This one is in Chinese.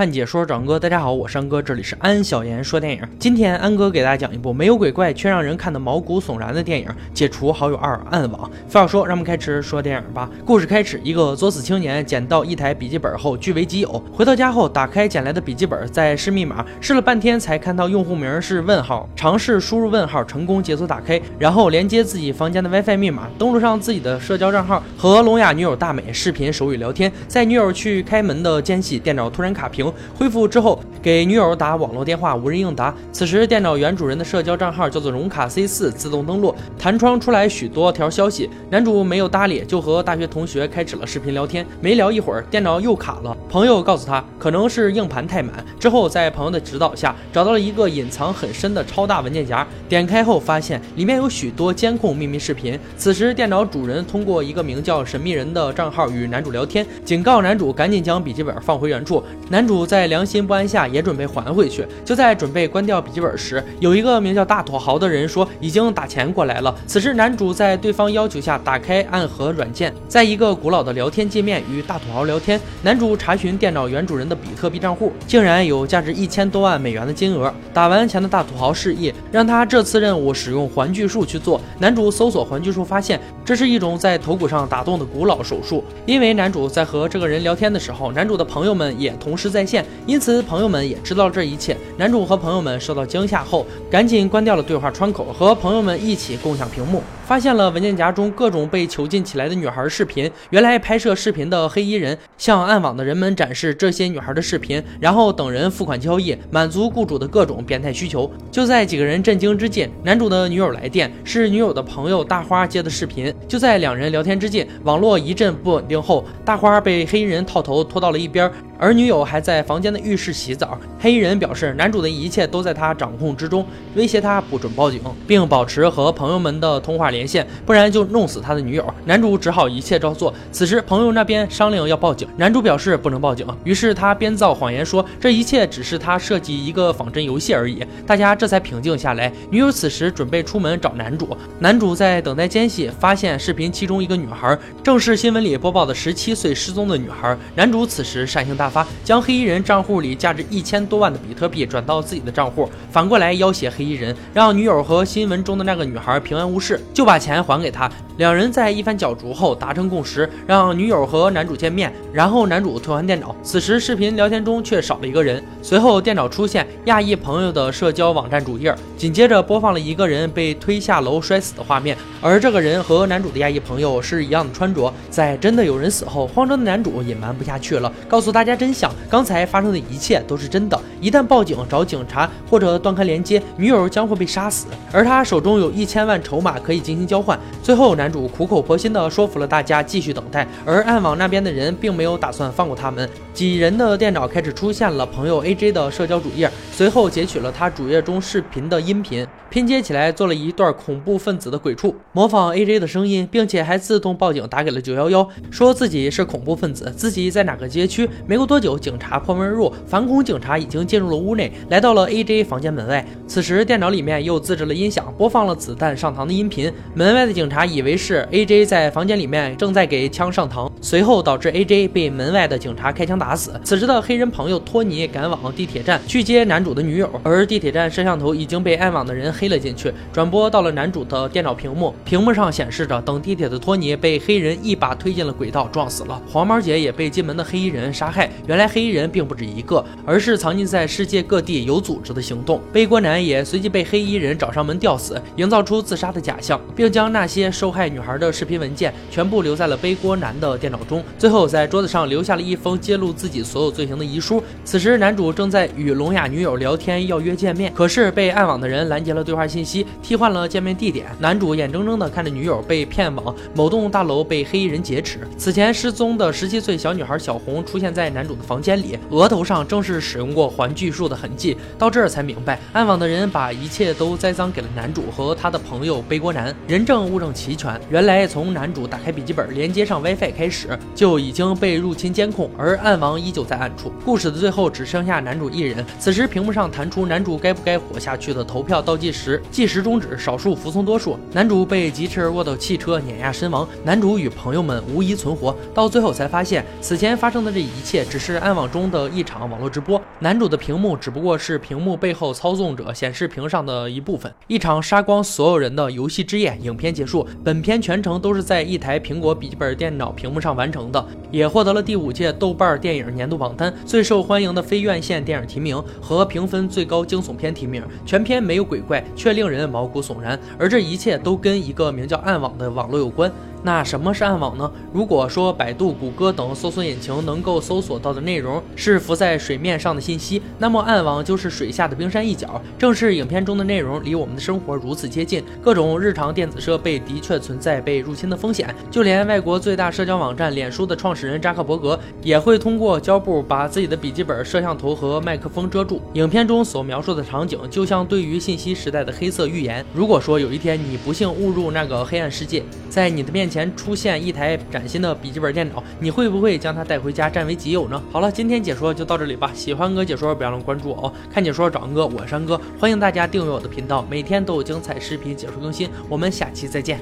看解说找安哥，大家好，我是安哥，这里是安小言说电影。今天安哥给大家讲一部没有鬼怪却让人看得毛骨悚然的电影《解除好友二暗网》。废话说，让我们开始说电影吧。故事开始，一个作死青年捡到一台笔记本后据为己有，回到家后打开捡来的笔记本，在试密码，试了半天才看到用户名是问号，尝试输入问号成功解锁打开，然后连接自己房间的 WiFi 密码，登录上自己的社交账号，和聋哑女友大美视频手语聊天，在女友去开门的间隙，电脑突然卡屏，恢复之后给女友打网络电话，无人应答。此时电脑原主人的社交账号叫做荣卡 C 四，自动登录，弹窗出来许多条消息，男主没有搭理，就和大学同学开始了视频聊天。没聊一会儿，电脑又卡了，朋友告诉他可能是硬盘太满。之后在朋友的指导下，找到了一个隐藏很深的超大文件夹，点开后发现里面有许多监控秘密视频。此时电脑主人通过一个名叫神秘人的账号与男主聊天，警告男主赶紧将笔记本放回原处。男主在良心不安下也准备还回去。就在准备关掉笔记本时，有一个名叫大土豪的人说已经打钱过来了。此时男主在对方要求下打开暗盒软件，在一个古老的聊天界面与大土豪聊天。男主查询电脑原主人的比特币账户，竟然有价值一千多万美元的金额。打完钱的大土豪示意让他这次任务使用环锯术去做。男主搜索环锯术，发现这是一种在头骨上打洞的古老手术。因为男主在和这个人聊天的时候，男主的朋友们也同时在在线，因此朋友们也知道这一切。男主和朋友们受到惊吓后，赶紧关掉了对话窗口，和朋友们一起共享屏幕，发现了文件夹中各种被囚禁起来的女孩视频。原来拍摄视频的黑衣人向暗网的人们展示这些女孩的视频，然后等人付款交易，满足雇主的各种变态需求。就在几个人震惊之际，男主的女友来电，是女友的朋友大花接的视频。就在两人聊天之际，网络一阵不稳定后，大花被黑衣人套头拖到了一边。而女友还在房间的浴室洗澡。黑衣人表示，男主的一切都在他掌控之中，威胁他不准报警，并保持和朋友们的通话联连线，不然就弄死他的女友。男主只好一切照做。此时，朋友那边商量要报警，男主表示不能报警，于是他编造谎言说这一切只是他设计一个仿真游戏而已。大家这才平静下来。女友此时准备出门找男主，男主在等待间隙发现视频其中一个女孩正是新闻里播报的十七岁失踪的女孩。男主此时善行大。发将黑衣人账户里价值一千多万的比特币转到自己的账户，反过来要挟黑衣人，让女友和新闻中的那个女孩平安无事，就把把钱还给他。两人在一番角逐后达成共识，让女友和男主见面，然后男主退还电脑。此时视频聊天中却少了一个人，随后电脑出现亚裔朋友的社交网站主页，紧接着播放了一个人被推下楼摔死的画面，而这个人和男主的亚裔朋友是一样的穿着。在真的有人死后，慌张的男主隐瞒不下去了，告诉大家真相：刚才发生的一切都是真的。一旦报警找警察或者断开连接，女友将会被杀死，而他手中有一千万筹码可以进行交换。最后男。主苦口婆心地说服了大家继续等待，而暗网那边的人并没有打算放过他们。几人的电脑开始出现了朋友 AJ 的社交主页，随后截取了他主页中视频的音频，拼接起来做了一段恐怖分子的鬼畜，模仿 AJ 的声音，并且还自动报警打给了九幺幺，说自己是恐怖分子，自己在哪个街区。没过多久，警察破门而入，反恐警察已经进入了屋内，来到了 AJ 房间门外。此时电脑里面又自制了音响，播放了子弹上膛的音频。门外的警察以为是 AJ 在房间里面正在给枪上膛，随后导致 AJ 被门外的警察开枪打死。此时的黑人朋友托尼赶往地铁站去接男主的女友，而地铁站摄像头已经被暗网的人黑了进去，转播到了男主的电脑屏幕，屏幕上显示着等地铁的托尼被黑人一把推进了轨道，撞死了。黄毛姐也被进门的黑衣人杀害。原来黑衣人并不止一个，而是藏匿在世界各地有组织的行动。背锅男。也随即被黑衣人找上门吊死，营造出自杀的假象，并将那些受害女孩的视频文件全部留在了背锅男的电脑中。最后在桌子上留下了一封揭露自己所有罪行的遗书。此时男主正在与聋哑女友聊天，要约见面，可是被暗网的人拦截了对话信息，替换了见面地点。男主眼睁睁地看着女友被骗往某栋大楼，被黑衣人劫持。此前失踪的十七岁小女孩小红出现在男主的房间里，额头上正是使用过环锯术的痕迹。到这儿才明白，暗网的。人把一切都栽赃给了男主和他的朋友背锅男，人证物证齐全，原来从男主打开笔记本连接上 WiFi 开始，就已经被入侵监控，而暗网依旧在暗处。故事的最后只剩下男主一人，此时屏幕上弹出男主该不该活下去的投票倒计时，计时终止，少数服从多数，男主被疾驰而过的汽车碾压身亡，男主与朋友们无一存活。到最后才发现，此前发生的这一切只是暗网中的一场网络直播，男主的屏幕只不过是屏幕背后操纵者显示屏上的一部分，一场杀光所有人的游戏之夜。影片结束，本影片全程都是在一台苹果笔记本电脑屏幕上完成的，也获得了第五届豆瓣电影年度榜单最受欢迎的非院线电影提名和评分最高惊悚片提名。全片没有鬼怪，却令人毛骨悚然，而这一切都跟一个名叫暗网的网络有关。那什么是暗网呢？如果说百度、谷歌等搜索引擎能够搜索到的内容是浮在水面上的信息，那么暗网就是水下的冰山一角。正是影片中的内容离我们的生活如此接近，各种日常电子设备的确存在被入侵的风险。就连外国最大社交网站脸书的创始人扎克伯格也会通过胶布把自己的笔记本、摄像头和麦克风遮住。影片中所描述的场景就像对于信息时代的黑色预言。如果说有一天你不幸误入那个黑暗世界，在你的面前出现一台崭新的笔记本电脑，你会不会将它带回家占为己有呢？好了，今天解说就到这里吧。喜欢哥解说，别忘了关注我哦。看解说找安哥，我是安哥，欢迎大家订阅我的频道，每天都有精彩视频解说更新。我们下期再见。